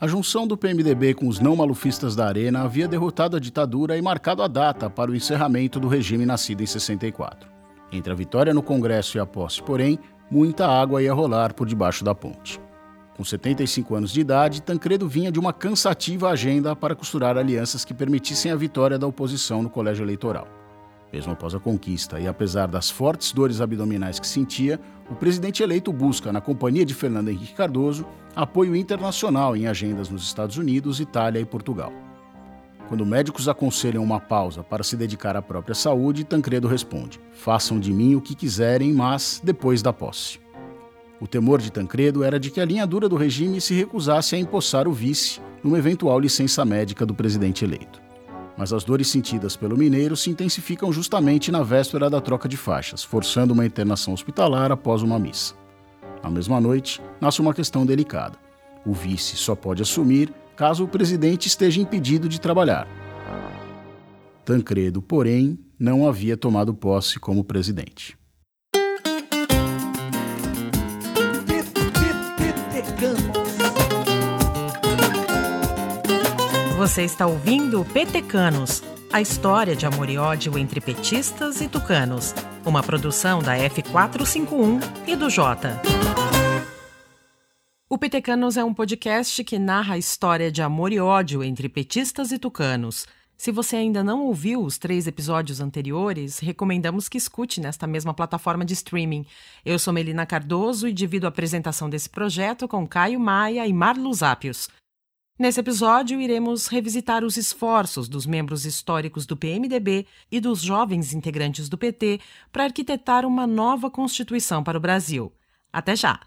A junção do PMDB com os não malufistas da Arena havia derrotado a ditadura e marcado a data para o encerramento do regime nascido em 64. Entre a vitória no Congresso e a posse, porém, muita água ia rolar por debaixo da ponte. Com 75 anos de idade, Tancredo vinha de uma cansativa agenda para costurar alianças que permitissem a vitória da oposição no colégio eleitoral. Mesmo após a conquista e apesar das fortes dores abdominais que sentia, o presidente eleito busca, na companhia de Fernando Henrique Cardoso, apoio internacional em agendas nos Estados Unidos, Itália e Portugal. Quando médicos aconselham uma pausa para se dedicar à própria saúde, Tancredo responde: Façam de mim o que quiserem, mas depois da posse. O temor de Tancredo era de que a linha dura do regime se recusasse a empossar o vice numa eventual licença médica do presidente eleito mas as dores sentidas pelo mineiro se intensificam justamente na véspera da troca de faixas, forçando uma internação hospitalar após uma missa. Na mesma noite, nasce uma questão delicada. O vice só pode assumir caso o presidente esteja impedido de trabalhar. Tancredo, porém, não havia tomado posse como presidente. Você está ouvindo Petecanos, a história de amor e ódio entre petistas e tucanos. Uma produção da F451 e do Jota. O Petecanos é um podcast que narra a história de amor e ódio entre petistas e tucanos. Se você ainda não ouviu os três episódios anteriores, recomendamos que escute nesta mesma plataforma de streaming. Eu sou Melina Cardoso e divido a apresentação desse projeto com Caio Maia e Marlos Ápios. Nesse episódio, iremos revisitar os esforços dos membros históricos do PMDB e dos jovens integrantes do PT para arquitetar uma nova Constituição para o Brasil. Até já!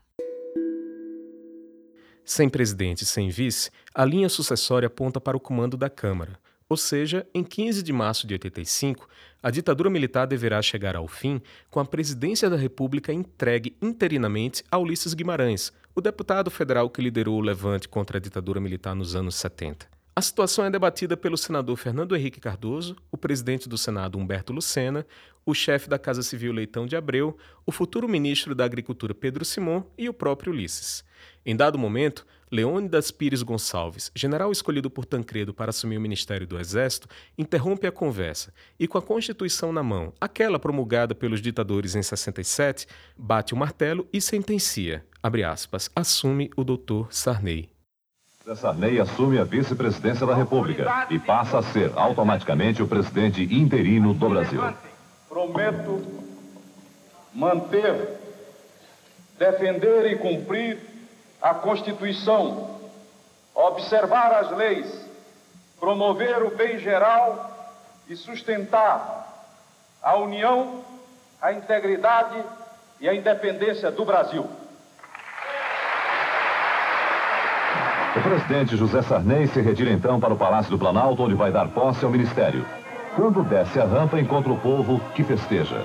Sem presidente e sem vice, a linha sucessória aponta para o comando da Câmara. Ou seja, em 15 de março de 85, a ditadura militar deverá chegar ao fim com a presidência da República entregue interinamente a Ulisses Guimarães, o deputado federal que liderou o levante contra a ditadura militar nos anos 70. A situação é debatida pelo senador Fernando Henrique Cardoso, o presidente do Senado Humberto Lucena, o chefe da Casa Civil Leitão de Abreu, o futuro ministro da Agricultura Pedro Simon e o próprio Ulisses. Em dado momento, Leônidas Pires Gonçalves, general escolhido por Tancredo para assumir o Ministério do Exército, interrompe a conversa e, com a Constituição na mão, aquela promulgada pelos ditadores em 67, bate o martelo e sentencia, aspas, assume o doutor Sarney. Sarney assume a vice-presidência da República e passa a ser automaticamente o presidente interino do Brasil. Prometo manter, defender e cumprir a Constituição, observar as leis, promover o bem geral e sustentar a união, a integridade e a independência do Brasil. O presidente José Sarney se retira então para o Palácio do Planalto, onde vai dar posse ao ministério. Quando desce a rampa, encontra o povo que festeja.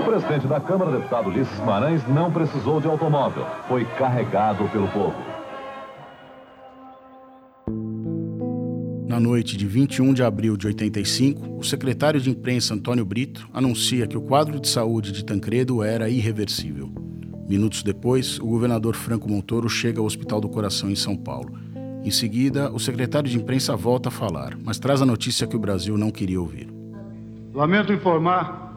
O presidente da Câmara, deputado Ulisses Guimarães, não precisou de automóvel. Foi carregado pelo povo. Na noite de 21 de abril de 85, o secretário de imprensa Antônio Brito anuncia que o quadro de saúde de Tancredo era irreversível. Minutos depois, o governador Franco Montoro chega ao Hospital do Coração em São Paulo. Em seguida, o secretário de imprensa volta a falar, mas traz a notícia que o Brasil não queria ouvir. Lamento informar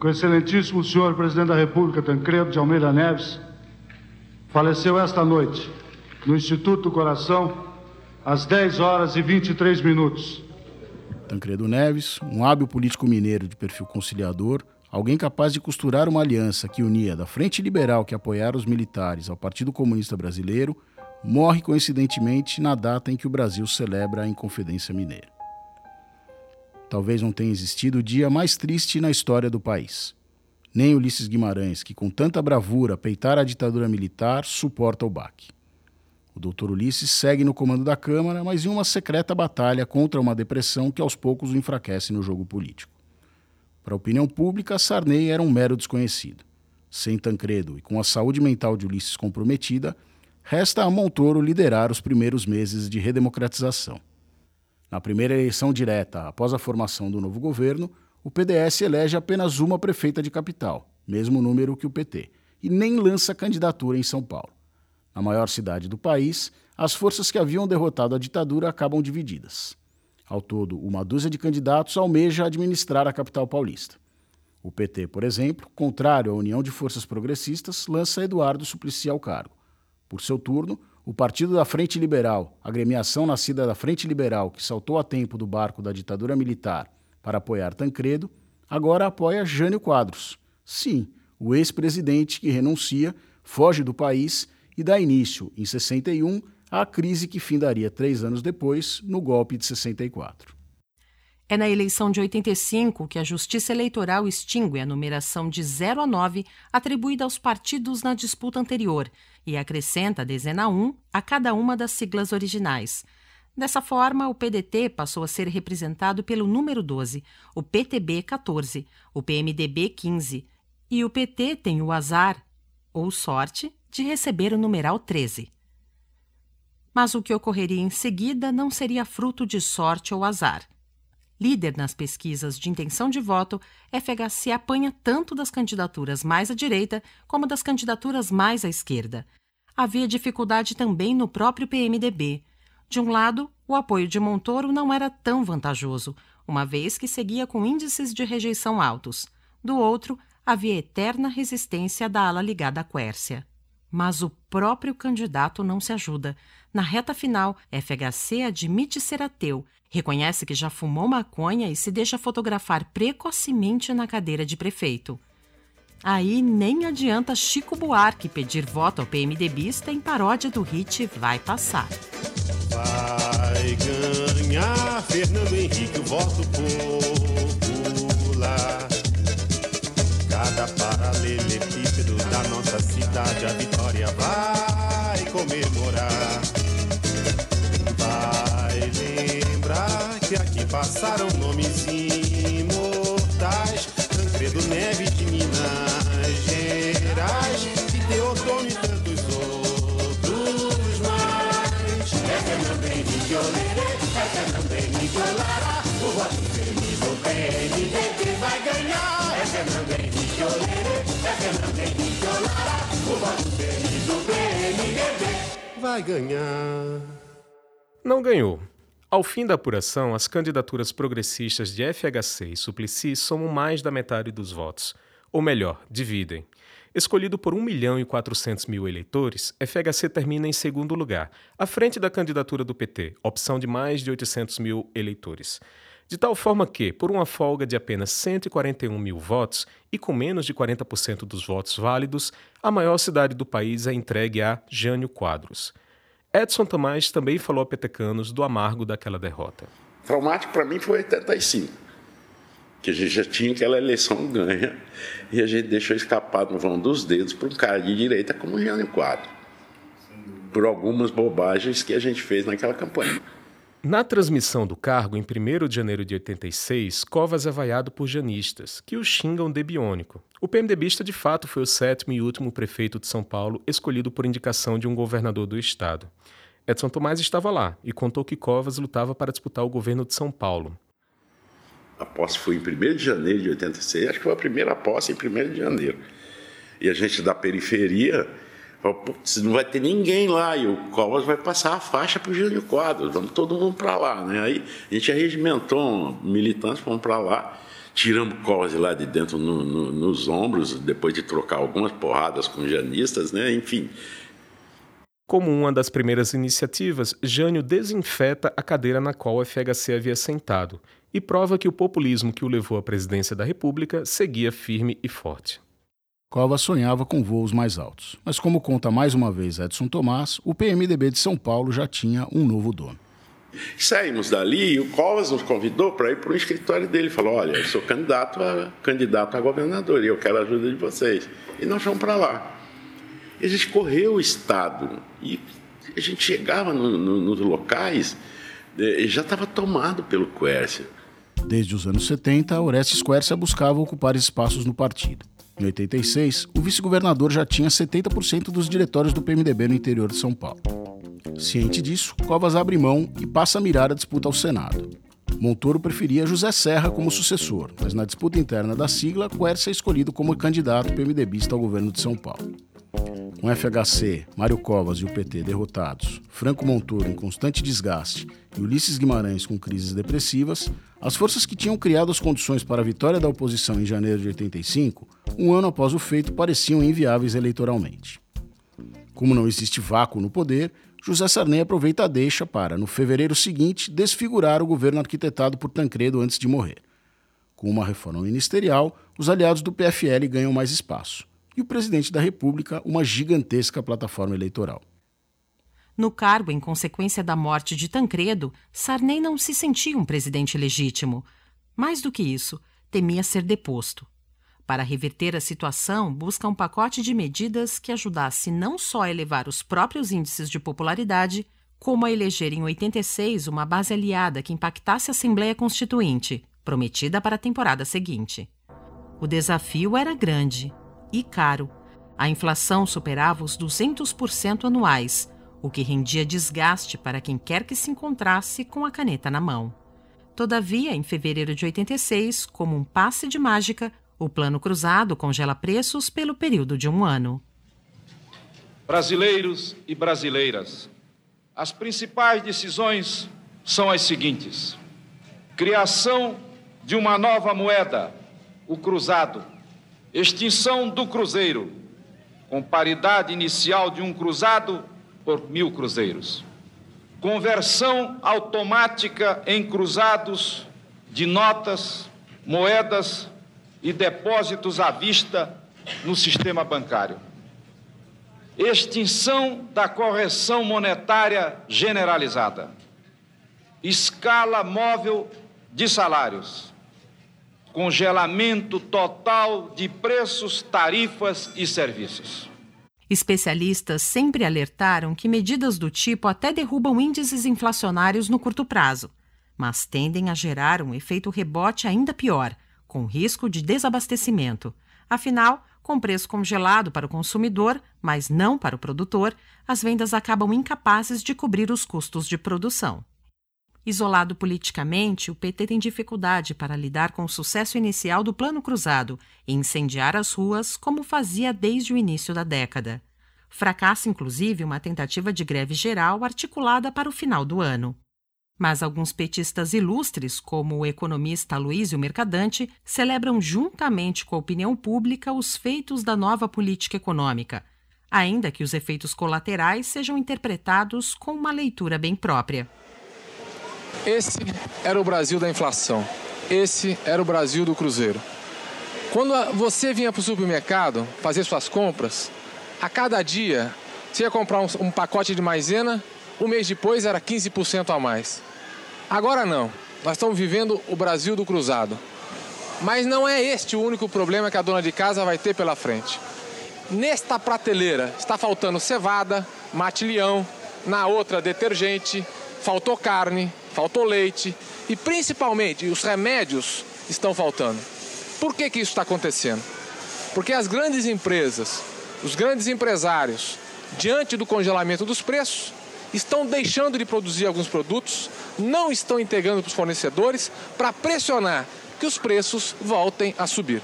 que o excelentíssimo senhor presidente da República, Tancredo de Almeida Neves, faleceu esta noite no Instituto do Coração, às 10 horas e 23 minutos. Tancredo Neves, um hábil político mineiro de perfil conciliador, alguém capaz de costurar uma aliança que unia da Frente Liberal que apoiara os militares ao Partido Comunista Brasileiro, morre coincidentemente na data em que o Brasil celebra a Inconfidência Mineira. Talvez não tenha existido o dia mais triste na história do país. Nem Ulisses Guimarães, que com tanta bravura peitara a ditadura militar, suporta o baque. O doutor Ulisses segue no comando da Câmara, mas em uma secreta batalha contra uma depressão que aos poucos o enfraquece no jogo político. Para a opinião pública, Sarney era um mero desconhecido. Sem Tancredo e com a saúde mental de Ulisses comprometida, resta a Montoro liderar os primeiros meses de redemocratização. Na primeira eleição direta após a formação do novo governo, o PDS elege apenas uma prefeita de capital, mesmo número que o PT, e nem lança candidatura em São Paulo. Na maior cidade do país, as forças que haviam derrotado a ditadura acabam divididas. Ao todo, uma dúzia de candidatos almeja administrar a capital paulista. O PT, por exemplo, contrário à União de Forças Progressistas, lança Eduardo Suplicy ao cargo. Por seu turno, o Partido da Frente Liberal, agremiação nascida da Frente Liberal que saltou a tempo do barco da ditadura militar para apoiar Tancredo, agora apoia Jânio Quadros. Sim, o ex-presidente que renuncia, foge do país e dá início, em 61, à crise que findaria três anos depois, no golpe de 64. É na eleição de 85 que a Justiça Eleitoral extingue a numeração de 0 a 9 atribuída aos partidos na disputa anterior e acrescenta a dezena 1 a cada uma das siglas originais. Dessa forma, o PDT passou a ser representado pelo número 12, o PTB 14, o PMDB 15 e o PT tem o azar, ou sorte, de receber o numeral 13. Mas o que ocorreria em seguida não seria fruto de sorte ou azar. Líder nas pesquisas de intenção de voto, FHC apanha tanto das candidaturas mais à direita como das candidaturas mais à esquerda. Havia dificuldade também no próprio PMDB. De um lado, o apoio de Montoro não era tão vantajoso, uma vez que seguia com índices de rejeição altos. Do outro, havia eterna resistência da ala ligada à Quércia. Mas o próprio candidato não se ajuda. Na reta final, FHC admite ser ateu, reconhece que já fumou maconha e se deixa fotografar precocemente na cadeira de prefeito. Aí nem adianta Chico Buarque pedir voto ao PMDBista em paródia do hit Vai Passar. Vai ganhar Fernando Henrique, o voto popular. Cada paralelepípedo da nossa cidade, a vitória vai comemorar. Vai lembrar que aqui passaram nomes imortais. Tancredo Neves de Minas Gerais e Teotônio e tantos outros mais. É Fernando Henrique Olerê, é Henrique Olará. O voto vai ganhar. É é. O voto do vai ganhar. Não ganhou. Ao fim da apuração, as candidaturas progressistas de FHC e Suplicy somam mais da metade dos votos. Ou melhor, dividem. Escolhido por 1 milhão e 400 mil eleitores, FHC termina em segundo lugar, à frente da candidatura do PT, opção de mais de 800 mil eleitores. De tal forma que, por uma folga de apenas 141 mil votos e com menos de 40% dos votos válidos, a maior cidade do país é entregue a Jânio Quadros. Edson Tomás também falou a petecanos do amargo daquela derrota. Traumático para mim foi 85, que a gente já tinha aquela eleição ganha e a gente deixou escapar no vão dos dedos para um cara de direita como Jânio Quadro, por algumas bobagens que a gente fez naquela campanha. Na transmissão do cargo, em 1 de janeiro de 86, Covas é vaiado por janistas, que o xingam de biônico. O PMDBista, de fato, foi o sétimo e último prefeito de São Paulo, escolhido por indicação de um governador do estado. Edson Tomás estava lá e contou que Covas lutava para disputar o governo de São Paulo. A posse foi em 1 de janeiro de 86, acho que foi a primeira posse em 1 de janeiro. E a gente da periferia Putz, não vai ter ninguém lá e o Covas vai passar a faixa para o Júnior Quadros, vamos todo mundo para lá. Né? Aí a gente arregimentou militantes, fomos para lá, tiramos o Covas lá de dentro no, no, nos ombros, depois de trocar algumas porradas com janistas, né? enfim. Como uma das primeiras iniciativas, Jânio desinfeta a cadeira na qual o FHC havia sentado e prova que o populismo que o levou à presidência da República seguia firme e forte. Covas sonhava com voos mais altos. Mas, como conta mais uma vez Edson Tomás, o PMDB de São Paulo já tinha um novo dono. Saímos dali e o Covas nos convidou para ir para o escritório dele. Falou: Olha, eu sou candidato a, candidato a governador e eu quero a ajuda de vocês. E nós fomos para lá. E a gente correu o Estado e a gente chegava no, no, nos locais e já estava tomado pelo Quércia. Desde os anos 70, Orestes Quércia buscava ocupar espaços no partido. Em 86, o vice-governador já tinha 70% dos diretórios do PMDB no interior de São Paulo. Ciente disso, Covas abre mão e passa a mirar a disputa ao Senado. Montoro preferia José Serra como sucessor, mas na disputa interna da sigla, Quercia é escolhido como candidato PMDBista ao governo de São Paulo. Com FHC, Mário Covas e o PT derrotados, Franco Montoro em constante desgaste e Ulisses Guimarães com crises depressivas, as forças que tinham criado as condições para a vitória da oposição em janeiro de 85, um ano após o feito, pareciam inviáveis eleitoralmente. Como não existe vácuo no poder, José Sarney aproveita a deixa para, no fevereiro seguinte, desfigurar o governo arquitetado por Tancredo antes de morrer. Com uma reforma ministerial, os aliados do PFL ganham mais espaço e o presidente da República uma gigantesca plataforma eleitoral. No cargo, em consequência da morte de Tancredo, Sarney não se sentia um presidente legítimo. Mais do que isso, temia ser deposto. Para reverter a situação, busca um pacote de medidas que ajudasse não só a elevar os próprios índices de popularidade, como a eleger em 86 uma base aliada que impactasse a Assembleia Constituinte, prometida para a temporada seguinte. O desafio era grande e caro. A inflação superava os 200% anuais, o que rendia desgaste para quem quer que se encontrasse com a caneta na mão. Todavia, em fevereiro de 86, como um passe de mágica, o Plano Cruzado congela preços pelo período de um ano. Brasileiros e brasileiras, as principais decisões são as seguintes: criação de uma nova moeda, o cruzado extinção do cruzeiro, com paridade inicial de um cruzado por mil cruzeiros, conversão automática em cruzados de notas, moedas e depósitos à vista no sistema bancário, extinção da correção monetária generalizada, escala móvel de salários congelamento total de preços, tarifas e serviços. Especialistas sempre alertaram que medidas do tipo até derrubam índices inflacionários no curto prazo, mas tendem a gerar um efeito rebote ainda pior, com risco de desabastecimento. Afinal, com preço congelado para o consumidor, mas não para o produtor, as vendas acabam incapazes de cobrir os custos de produção. Isolado politicamente, o PT tem dificuldade para lidar com o sucesso inicial do Plano Cruzado e incendiar as ruas como fazia desde o início da década. Fracassa, inclusive, uma tentativa de greve geral articulada para o final do ano. Mas alguns petistas ilustres, como o economista Luísio Mercadante, celebram juntamente com a opinião pública os feitos da nova política econômica, ainda que os efeitos colaterais sejam interpretados com uma leitura bem própria. Esse era o Brasil da inflação. Esse era o Brasil do Cruzeiro. Quando você vinha para o supermercado fazer suas compras, a cada dia você ia comprar um, um pacote de maisena, um mês depois era 15% a mais. Agora não. Nós estamos vivendo o Brasil do cruzado. Mas não é este o único problema que a dona de casa vai ter pela frente. Nesta prateleira está faltando cevada, mate-leão, na outra detergente, faltou carne, faltou leite e principalmente os remédios estão faltando. Por que, que isso está acontecendo? Porque as grandes empresas, os grandes empresários, diante do congelamento dos preços, estão deixando de produzir alguns produtos, não estão entregando para os fornecedores para pressionar que os preços voltem a subir.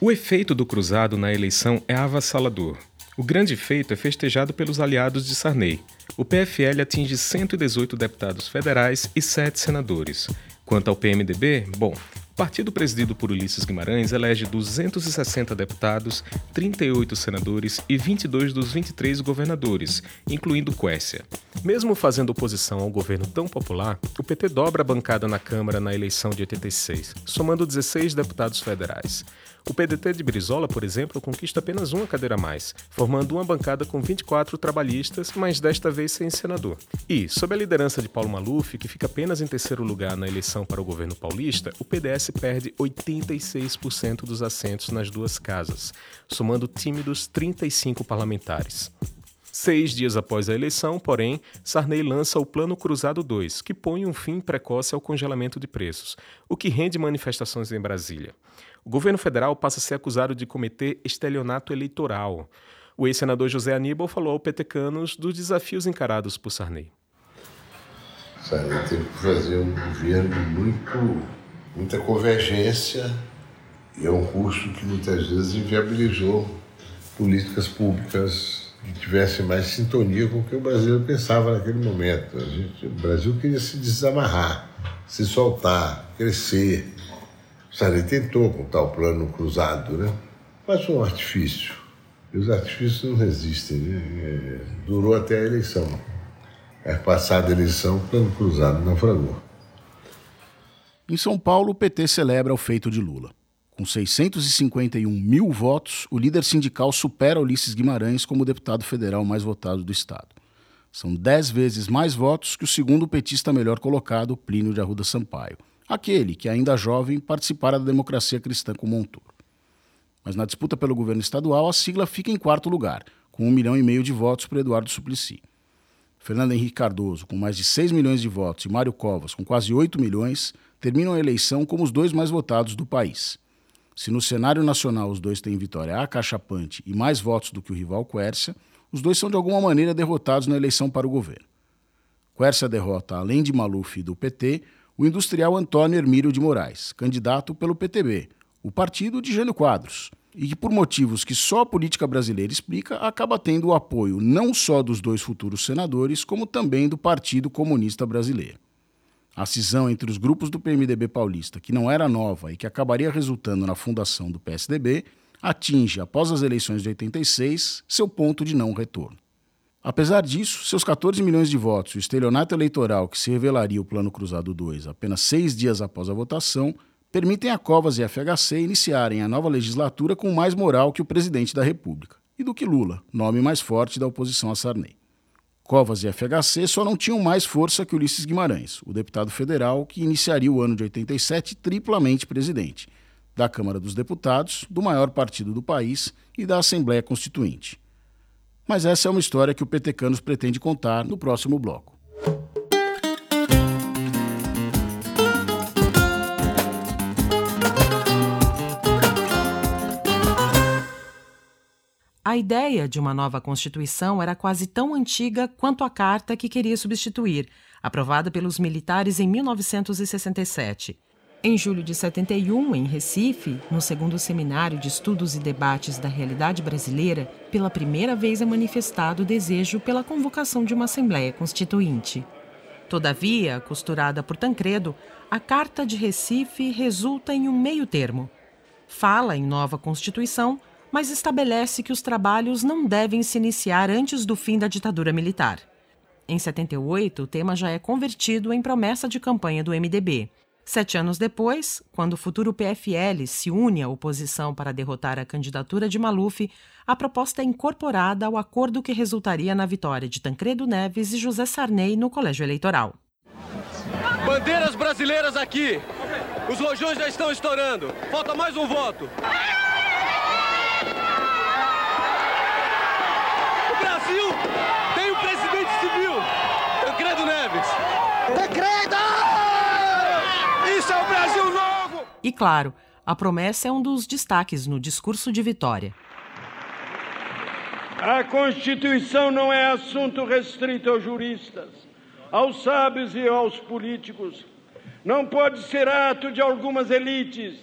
O efeito do cruzado na eleição é avassalador. O grande feito é festejado pelos aliados de Sarney. O PFL atinge 118 deputados federais e 7 senadores. Quanto ao PMDB, bom, o partido presidido por Ulisses Guimarães elege 260 deputados, 38 senadores e 22 dos 23 governadores, incluindo Quécia. Mesmo fazendo oposição ao governo tão popular, o PT dobra a bancada na Câmara na eleição de 86, somando 16 deputados federais. O PDT de Brizola, por exemplo, conquista apenas uma cadeira a mais, formando uma bancada com 24 trabalhistas, mas desta vez sem senador. E, sob a liderança de Paulo Maluf, que fica apenas em terceiro lugar na eleição para o governo paulista, o PDS perde 86% dos assentos nas duas casas, somando tímidos 35 parlamentares. Seis dias após a eleição, porém, Sarney lança o Plano Cruzado 2, que põe um fim precoce ao congelamento de preços, o que rende manifestações em Brasília. O governo federal passa a ser acusado de cometer estelionato eleitoral. O ex-senador José Aníbal falou ao petecanos dos desafios encarados por Sarney. Sarney teve que fazer um governo muito, muita convergência e é um custo que muitas vezes inviabilizou políticas públicas que tivessem mais sintonia com o que o brasileiro pensava naquele momento. Gente, o Brasil queria se desamarrar, se soltar, crescer. Sarney tentou com tal plano cruzado, né? mas foi um artifício. E os artifícios não resistem. Né? É, durou até a eleição. É passada a eleição, o plano cruzado naufragou. Em São Paulo, o PT celebra o feito de Lula. Com 651 mil votos, o líder sindical supera Ulisses Guimarães como deputado federal mais votado do Estado. São dez vezes mais votos que o segundo petista melhor colocado, Plínio de Arruda Sampaio, aquele que, ainda jovem, participara da democracia cristã com Montoro. Mas na disputa pelo governo estadual, a sigla fica em quarto lugar, com um milhão e meio de votos para Eduardo Suplicy. Fernando Henrique Cardoso, com mais de 6 milhões de votos, e Mário Covas, com quase 8 milhões, terminam a eleição como os dois mais votados do país. Se no cenário nacional os dois têm vitória acachapante e mais votos do que o rival Quércia, os dois são de alguma maneira derrotados na eleição para o governo. Quércia derrota, além de Maluf e do PT, o industrial Antônio Hermílio de Moraes, candidato pelo PTB, o partido de Jânio Quadros, e que, por motivos que só a política brasileira explica, acaba tendo o apoio não só dos dois futuros senadores, como também do Partido Comunista Brasileiro. A cisão entre os grupos do PMDB paulista, que não era nova e que acabaria resultando na fundação do PSDB, atinge, após as eleições de 86, seu ponto de não retorno. Apesar disso, seus 14 milhões de votos e o estelionato eleitoral que se revelaria o Plano Cruzado 2 apenas seis dias após a votação permitem a Covas e a FHC iniciarem a nova legislatura com mais moral que o presidente da República e do que Lula, nome mais forte da oposição a Sarney. Covas e FHC só não tinham mais força que Ulisses Guimarães, o deputado federal que iniciaria o ano de 87 triplamente presidente da Câmara dos Deputados, do maior partido do país e da Assembleia Constituinte. Mas essa é uma história que o Petecanos pretende contar no próximo bloco. A ideia de uma nova Constituição era quase tão antiga quanto a carta que queria substituir, aprovada pelos militares em 1967. Em julho de 71, em Recife, no segundo seminário de estudos e debates da realidade brasileira, pela primeira vez é manifestado o desejo pela convocação de uma Assembleia Constituinte. Todavia, costurada por Tancredo, a Carta de Recife resulta em um meio termo. Fala em nova Constituição, mas estabelece que os trabalhos não devem se iniciar antes do fim da ditadura militar. Em 78, o tema já é convertido em promessa de campanha do MDB. Sete anos depois, quando o futuro PFL se une à oposição para derrotar a candidatura de Maluf, a proposta é incorporada ao acordo que resultaria na vitória de Tancredo Neves e José Sarney no colégio eleitoral. Bandeiras brasileiras aqui! Os rojões já estão estourando! Falta mais um voto! E claro, a promessa é um dos destaques no discurso de vitória. A Constituição não é assunto restrito aos juristas, aos sábios e aos políticos. Não pode ser ato de algumas elites.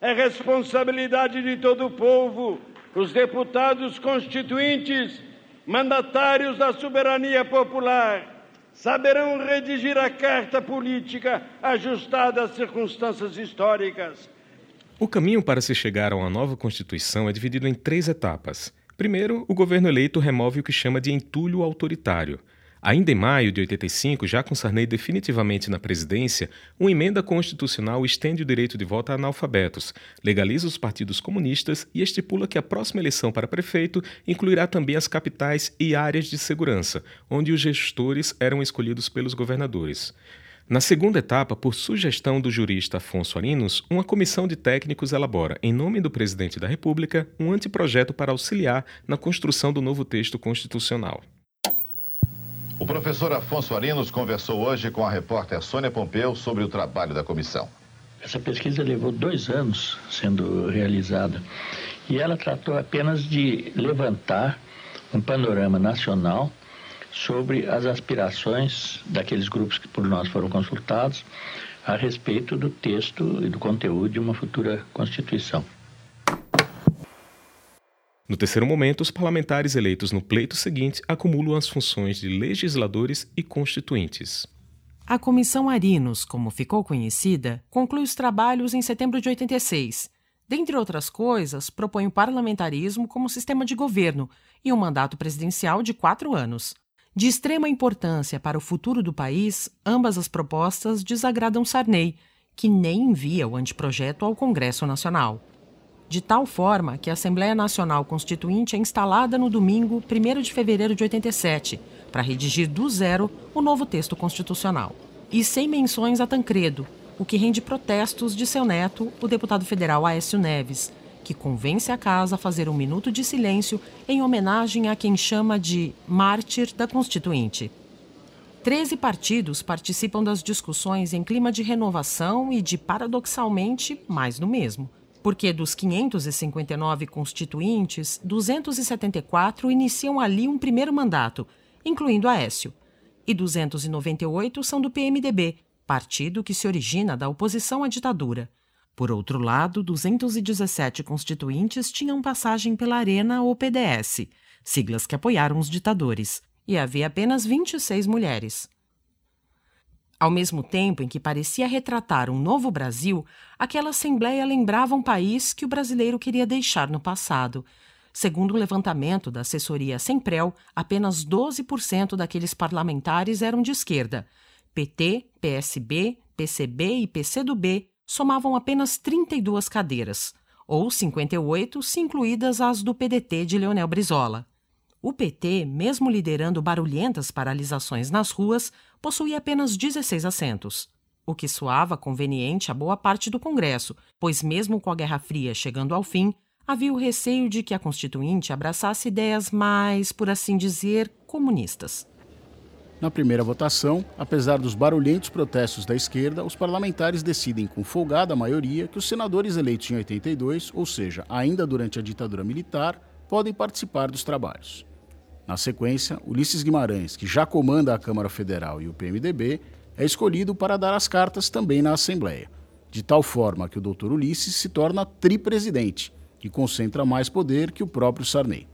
É responsabilidade de todo o povo, os deputados constituintes, mandatários da soberania popular saberão redigir a carta política ajustada às circunstâncias históricas. O caminho para se chegar a uma nova Constituição é dividido em três etapas. Primeiro, o governo eleito remove o que chama de entulho autoritário. Ainda em maio de 85, já com Sarney definitivamente na presidência, uma emenda constitucional estende o direito de voto a analfabetos, legaliza os partidos comunistas e estipula que a próxima eleição para prefeito incluirá também as capitais e áreas de segurança, onde os gestores eram escolhidos pelos governadores. Na segunda etapa, por sugestão do jurista Afonso Arinos, uma comissão de técnicos elabora, em nome do presidente da República, um anteprojeto para auxiliar na construção do novo texto constitucional. O professor Afonso Arinos conversou hoje com a repórter Sônia Pompeu sobre o trabalho da comissão. Essa pesquisa levou dois anos sendo realizada e ela tratou apenas de levantar um panorama nacional sobre as aspirações daqueles grupos que por nós foram consultados a respeito do texto e do conteúdo de uma futura Constituição. No terceiro momento, os parlamentares eleitos no pleito seguinte acumulam as funções de legisladores e constituintes. A Comissão Arinos, como ficou conhecida, conclui os trabalhos em setembro de 86. Dentre outras coisas, propõe o parlamentarismo como sistema de governo e um mandato presidencial de quatro anos. De extrema importância para o futuro do país, ambas as propostas desagradam Sarney, que nem envia o anteprojeto ao Congresso Nacional. De tal forma que a Assembleia Nacional Constituinte é instalada no domingo 1 de fevereiro de 87 para redigir do zero o novo texto constitucional. E sem menções a Tancredo, o que rende protestos de seu neto, o deputado federal Aécio Neves, que convence a casa a fazer um minuto de silêncio em homenagem a quem chama de mártir da Constituinte. Treze partidos participam das discussões em clima de renovação e de, paradoxalmente, mais do mesmo. Porque dos 559 constituintes, 274 iniciam ali um primeiro mandato incluindo Aécio, e 298 são do PMDB, partido que se origina da oposição à ditadura. Por outro lado, 217 constituintes tinham passagem pela Arena ou PDS, siglas que apoiaram os ditadores, e havia apenas 26 mulheres. Ao mesmo tempo em que parecia retratar um novo Brasil, aquela Assembleia lembrava um país que o brasileiro queria deixar no passado, Segundo o levantamento da assessoria Semprel, apenas 12% daqueles parlamentares eram de esquerda. PT, PSB, PCB e PCdoB somavam apenas 32 cadeiras, ou 58 se incluídas as do PDT de Leonel Brizola. O PT, mesmo liderando barulhentas paralisações nas ruas, possuía apenas 16 assentos, o que soava conveniente a boa parte do Congresso, pois, mesmo com a Guerra Fria chegando ao fim, havia o receio de que a Constituinte abraçasse ideias mais, por assim dizer, comunistas. Na primeira votação, apesar dos barulhentos protestos da esquerda, os parlamentares decidem com folgada maioria que os senadores eleitos em 82, ou seja, ainda durante a ditadura militar, podem participar dos trabalhos. Na sequência, Ulisses Guimarães, que já comanda a Câmara Federal e o PMDB, é escolhido para dar as cartas também na Assembleia, de tal forma que o Dr. Ulisses se torna tripresidente que concentra mais poder que o próprio Sarney.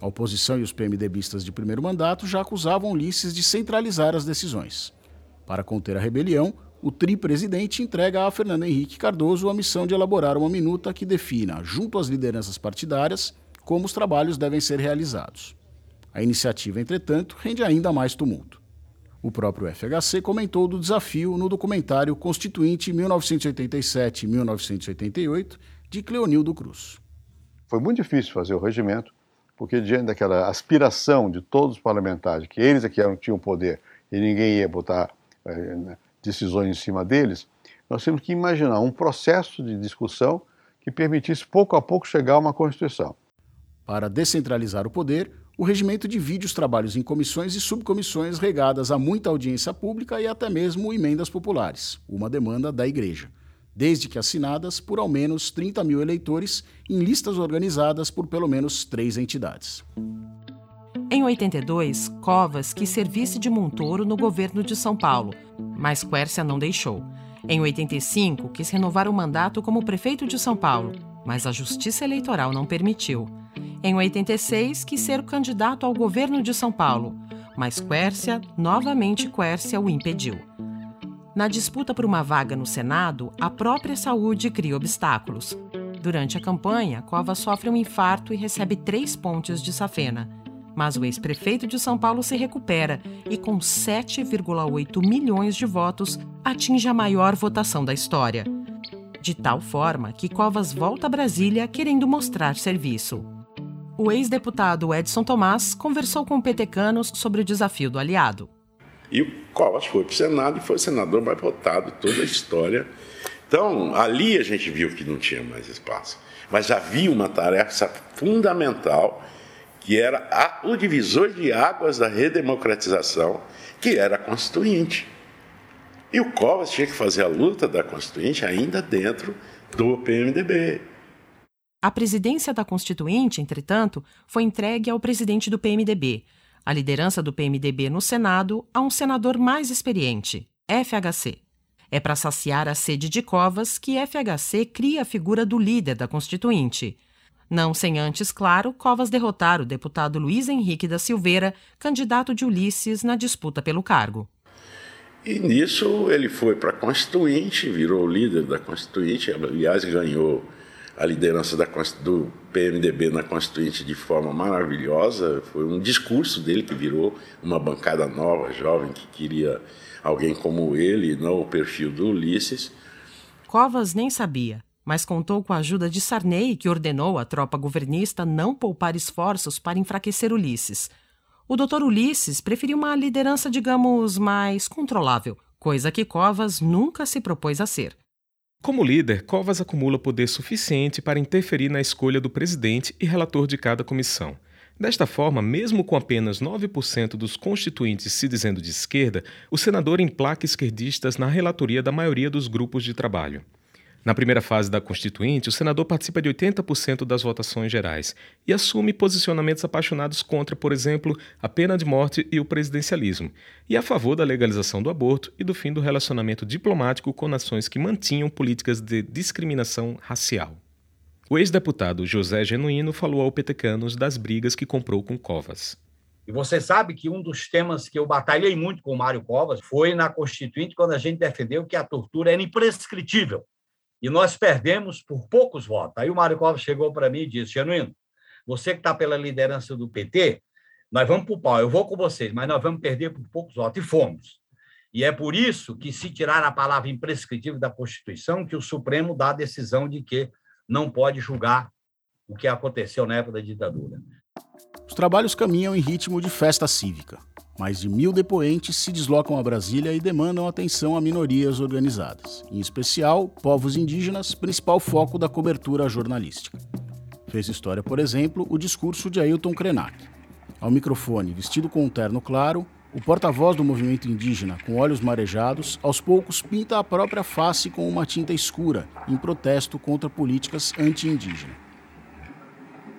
A oposição e os PMDBistas de primeiro mandato já acusavam Ulisses de centralizar as decisões. Para conter a rebelião, o tri-presidente entrega a Fernando Henrique Cardoso a missão de elaborar uma minuta que defina, junto às lideranças partidárias, como os trabalhos devem ser realizados. A iniciativa, entretanto, rende ainda mais tumulto. O próprio FHC comentou do desafio no documentário Constituinte 1987-1988 de Cleonildo Cruz. Foi muito difícil fazer o regimento, porque diante daquela aspiração de todos os parlamentares, que eles aqui é eram, tinham poder e ninguém ia botar eh, decisões em cima deles, nós temos que imaginar um processo de discussão que permitisse pouco a pouco chegar a uma Constituição. Para descentralizar o poder, o regimento divide os trabalhos em comissões e subcomissões regadas a muita audiência pública e até mesmo emendas populares, uma demanda da Igreja desde que assinadas por ao menos 30 mil eleitores em listas organizadas por pelo menos três entidades. Em 82, Covas quis ser vice de Montoro no governo de São Paulo, mas Quércia não deixou. Em 85, quis renovar o mandato como prefeito de São Paulo, mas a Justiça Eleitoral não permitiu. Em 86, quis ser candidato ao governo de São Paulo, mas Quércia, novamente Quércia, o impediu. Na disputa por uma vaga no Senado, a própria saúde cria obstáculos. Durante a campanha, Cova sofre um infarto e recebe três pontes de safena. Mas o ex-prefeito de São Paulo se recupera e, com 7,8 milhões de votos, atinge a maior votação da história. De tal forma que Covas volta a Brasília querendo mostrar serviço. O ex-deputado Edson Tomás conversou com petecanos sobre o desafio do aliado. E o Covas foi para o Senado e foi senador mais votado toda a história. Então, ali a gente viu que não tinha mais espaço. Mas havia uma tarefa fundamental, que era a, o divisor de águas da redemocratização, que era a Constituinte. E o Covas tinha que fazer a luta da Constituinte ainda dentro do PMDB. A presidência da Constituinte, entretanto, foi entregue ao presidente do PMDB, a liderança do PMDB no Senado a um senador mais experiente, FHC. É para saciar a sede de Covas que FHC cria a figura do líder da Constituinte. Não sem antes, claro, Covas derrotar o deputado Luiz Henrique da Silveira, candidato de Ulisses na disputa pelo cargo. E nisso ele foi para a Constituinte, virou líder da Constituinte, aliás, ganhou a liderança da, do PMDB na Constituinte de forma maravilhosa. Foi um discurso dele que virou uma bancada nova, jovem, que queria alguém como ele, não o perfil do Ulisses. Covas nem sabia, mas contou com a ajuda de Sarney, que ordenou à tropa governista não poupar esforços para enfraquecer Ulisses o Dr. Ulisses preferiu uma liderança, digamos, mais controlável, coisa que Covas nunca se propôs a ser. Como líder, Covas acumula poder suficiente para interferir na escolha do presidente e relator de cada comissão. Desta forma, mesmo com apenas 9% dos constituintes se dizendo de esquerda, o senador emplaca esquerdistas na relatoria da maioria dos grupos de trabalho. Na primeira fase da Constituinte, o senador participa de 80% das votações gerais e assume posicionamentos apaixonados contra, por exemplo, a pena de morte e o presidencialismo, e a favor da legalização do aborto e do fim do relacionamento diplomático com nações que mantinham políticas de discriminação racial. O ex-deputado José Genuíno falou ao Petecanos das brigas que comprou com Covas. E você sabe que um dos temas que eu batalhei muito com o Mário Covas foi na Constituinte, quando a gente defendeu que a tortura era imprescritível e nós perdemos por poucos votos. Aí o Mário Covas chegou para mim e disse: Genuíno, você que está pela liderança do PT, nós vamos para o pau, eu vou com vocês, mas nós vamos perder por poucos votos. E fomos. E é por isso que, se tirar a palavra imprescritível da Constituição, que o Supremo dá a decisão de que não pode julgar o que aconteceu na época da ditadura. Os trabalhos caminham em ritmo de festa cívica. Mais de mil depoentes se deslocam a Brasília e demandam atenção a minorias organizadas, em especial povos indígenas, principal foco da cobertura jornalística. Fez história, por exemplo, o discurso de Ailton Krenak. Ao microfone, vestido com um terno claro, o porta-voz do movimento indígena, com olhos marejados, aos poucos pinta a própria face com uma tinta escura, em protesto contra políticas anti-indígenas.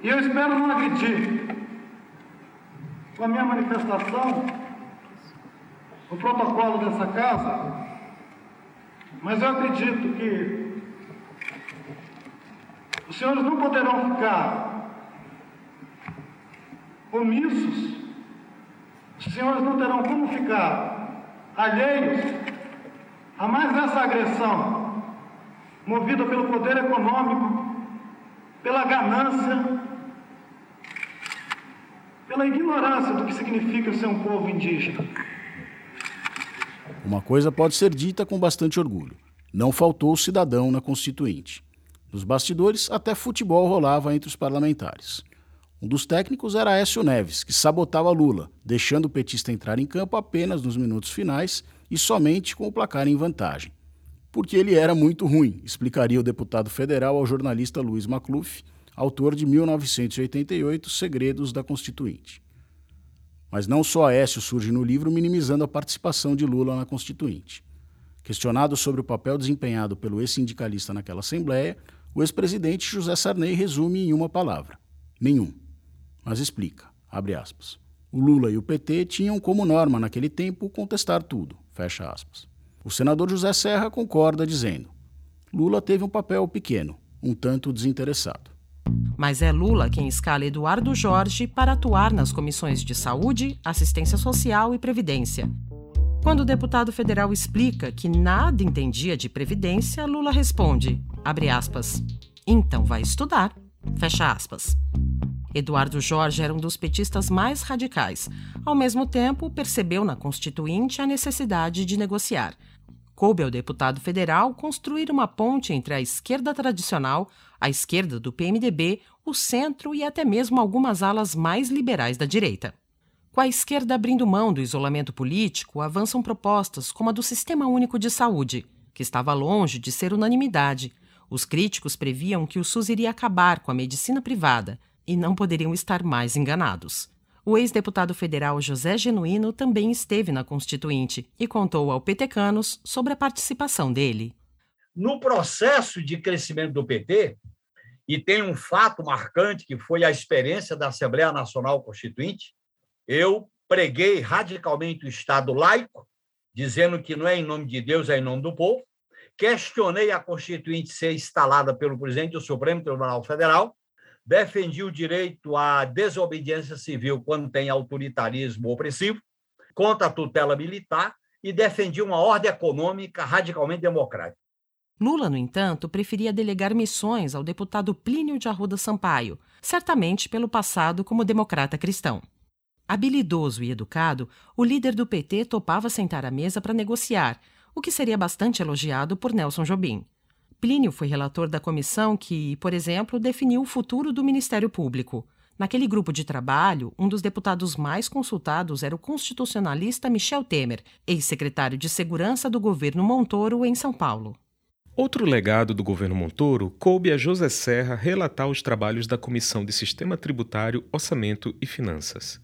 E eu espero não agredir com a minha manifestação, o protocolo dessa casa, mas eu acredito que os senhores não poderão ficar omissos, os senhores não terão como ficar alheios a mais essa agressão movida pelo poder econômico, pela ganância pela ignorância do que significa ser um povo indígena. Uma coisa pode ser dita com bastante orgulho: não faltou cidadão na Constituinte. Nos bastidores, até futebol rolava entre os parlamentares. Um dos técnicos era Écio Neves, que sabotava Lula, deixando o petista entrar em campo apenas nos minutos finais e somente com o placar em vantagem. Porque ele era muito ruim, explicaria o deputado federal ao jornalista Luiz Macluf, autor de 1988 Segredos da Constituinte. Mas não só Aécio surge no livro minimizando a participação de Lula na Constituinte. Questionado sobre o papel desempenhado pelo ex-sindicalista naquela Assembleia, o ex-presidente José Sarney resume em uma palavra: nenhum. Mas explica, abre aspas. O Lula e o PT tinham como norma naquele tempo contestar tudo, fecha aspas. O senador José Serra concorda dizendo: Lula teve um papel pequeno, um tanto desinteressado. Mas é Lula quem escala Eduardo Jorge para atuar nas comissões de Saúde, Assistência Social e Previdência. Quando o deputado federal explica que nada entendia de Previdência, Lula responde, aspas, então vai estudar, fecha aspas. Eduardo Jorge era um dos petistas mais radicais. Ao mesmo tempo, percebeu na Constituinte a necessidade de negociar – Coube ao deputado federal construir uma ponte entre a esquerda tradicional, a esquerda do PMDB, o centro e até mesmo algumas alas mais liberais da direita. Com a esquerda abrindo mão do isolamento político, avançam propostas como a do Sistema Único de Saúde, que estava longe de ser unanimidade. Os críticos previam que o SUS iria acabar com a medicina privada e não poderiam estar mais enganados. O ex-deputado federal José Genuíno também esteve na Constituinte e contou ao Petecanos sobre a participação dele. No processo de crescimento do PT, e tem um fato marcante que foi a experiência da Assembleia Nacional Constituinte, eu preguei radicalmente o Estado laico, dizendo que não é em nome de Deus, é em nome do povo. Questionei a Constituinte ser instalada pelo presidente do Supremo Tribunal Federal defendia o direito à desobediência civil quando tem autoritarismo opressivo, contra a tutela militar e defendia uma ordem econômica radicalmente democrática. Lula, no entanto, preferia delegar missões ao deputado Plínio de Arruda Sampaio, certamente pelo passado como democrata cristão. Habilidoso e educado, o líder do PT topava sentar à mesa para negociar, o que seria bastante elogiado por Nelson Jobim. Plínio foi relator da comissão que, por exemplo, definiu o futuro do Ministério Público. Naquele grupo de trabalho, um dos deputados mais consultados era o constitucionalista Michel Temer, ex-secretário de Segurança do governo Montoro em São Paulo. Outro legado do governo Montoro coube a José Serra relatar os trabalhos da Comissão de Sistema Tributário, Orçamento e Finanças.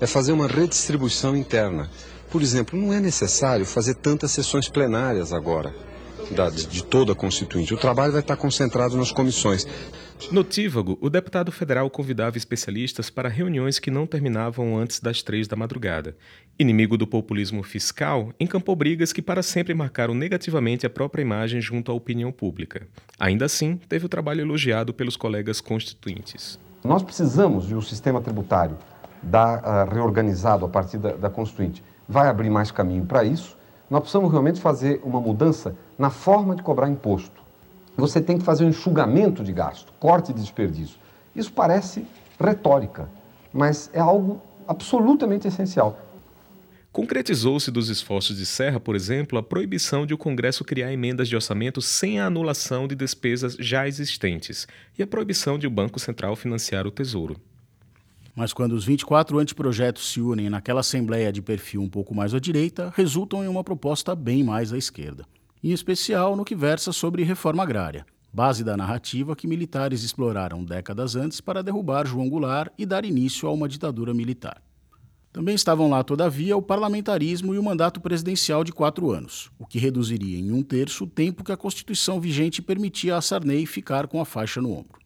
É fazer uma redistribuição interna. Por exemplo, não é necessário fazer tantas sessões plenárias agora da, de toda a Constituinte. O trabalho vai estar concentrado nas comissões. Notívago, o deputado federal convidava especialistas para reuniões que não terminavam antes das três da madrugada. Inimigo do populismo fiscal, encampou brigas que para sempre marcaram negativamente a própria imagem junto à opinião pública. Ainda assim, teve o trabalho elogiado pelos colegas constituintes. Nós precisamos de um sistema tributário da, uh, reorganizado a partir da, da Constituinte. Vai abrir mais caminho para isso. Nós precisamos realmente fazer uma mudança na forma de cobrar imposto você tem que fazer um enxugamento de gasto, corte de desperdício. Isso parece retórica, mas é algo absolutamente essencial. Concretizou-se dos esforços de Serra, por exemplo, a proibição de o Congresso criar emendas de orçamento sem a anulação de despesas já existentes e a proibição de o Banco Central financiar o Tesouro. Mas quando os 24 anteprojetos se unem naquela Assembleia de perfil um pouco mais à direita, resultam em uma proposta bem mais à esquerda em especial no que versa sobre reforma agrária, base da narrativa que militares exploraram décadas antes para derrubar João Goulart e dar início a uma ditadura militar. Também estavam lá, todavia, o parlamentarismo e o mandato presidencial de quatro anos, o que reduziria em um terço o tempo que a Constituição vigente permitia a Sarney ficar com a faixa no ombro.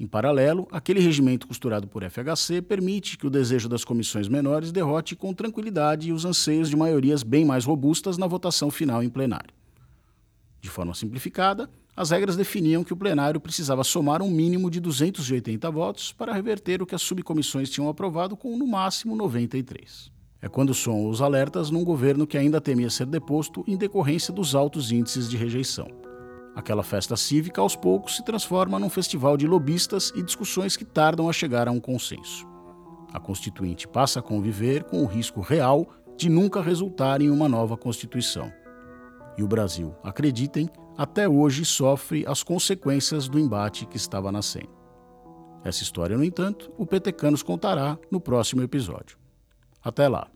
Em paralelo, aquele regimento costurado por FHC permite que o desejo das comissões menores derrote com tranquilidade os anseios de maiorias bem mais robustas na votação final em plenário. De forma simplificada, as regras definiam que o plenário precisava somar um mínimo de 280 votos para reverter o que as subcomissões tinham aprovado com, no máximo, 93. É quando soam os alertas num governo que ainda temia ser deposto em decorrência dos altos índices de rejeição. Aquela festa cívica, aos poucos, se transforma num festival de lobistas e discussões que tardam a chegar a um consenso. A Constituinte passa a conviver com o risco real de nunca resultar em uma nova Constituição. E o Brasil, acreditem, até hoje sofre as consequências do embate que estava nascendo. Essa história, no entanto, o Petecanos contará no próximo episódio. Até lá.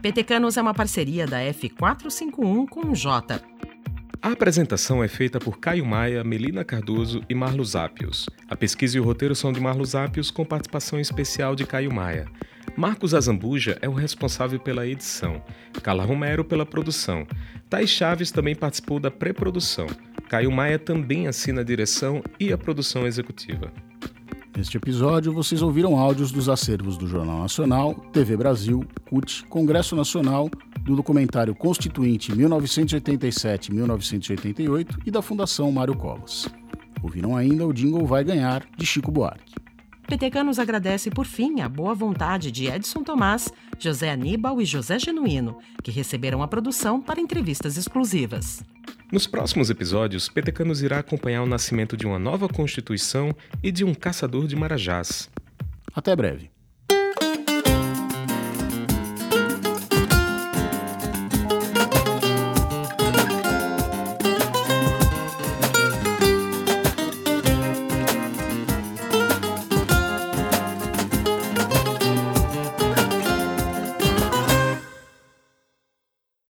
Petecanos é uma parceria da F451 com o J. A apresentação é feita por Caio Maia, Melina Cardoso e Marlos Ápios. A pesquisa e o roteiro são de Marlos Ápios, com participação especial de Caio Maia. Marcos Azambuja é o responsável pela edição, Carla Romero pela produção. Thais Chaves também participou da pré-produção. Caio Maia também assina a direção e a produção executiva. Neste episódio, vocês ouviram áudios dos acervos do Jornal Nacional, TV Brasil, CUT, Congresso Nacional, do documentário Constituinte 1987-1988 e da Fundação Mário Covas. Ouviram ainda o jingle Vai Ganhar, de Chico Buarque. PTK nos agradece, por fim, a boa vontade de Edson Tomás, José Aníbal e José Genuíno, que receberam a produção para entrevistas exclusivas. Nos próximos episódios, PTK nos irá acompanhar o nascimento de uma nova Constituição e de um caçador de marajás. Até breve.